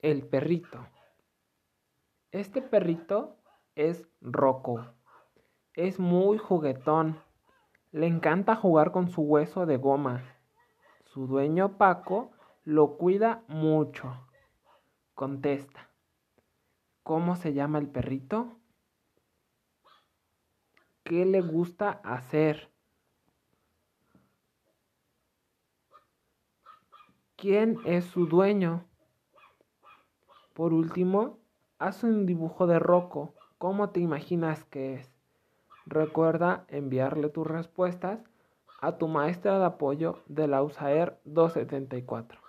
El perrito. Este perrito es Rocco. Es muy juguetón. Le encanta jugar con su hueso de goma. Su dueño Paco lo cuida mucho. Contesta. ¿Cómo se llama el perrito? ¿Qué le gusta hacer? ¿Quién es su dueño? Por último, haz un dibujo de Rocco. ¿Cómo te imaginas que es? Recuerda enviarle tus respuestas a tu maestra de apoyo de la USAER 274.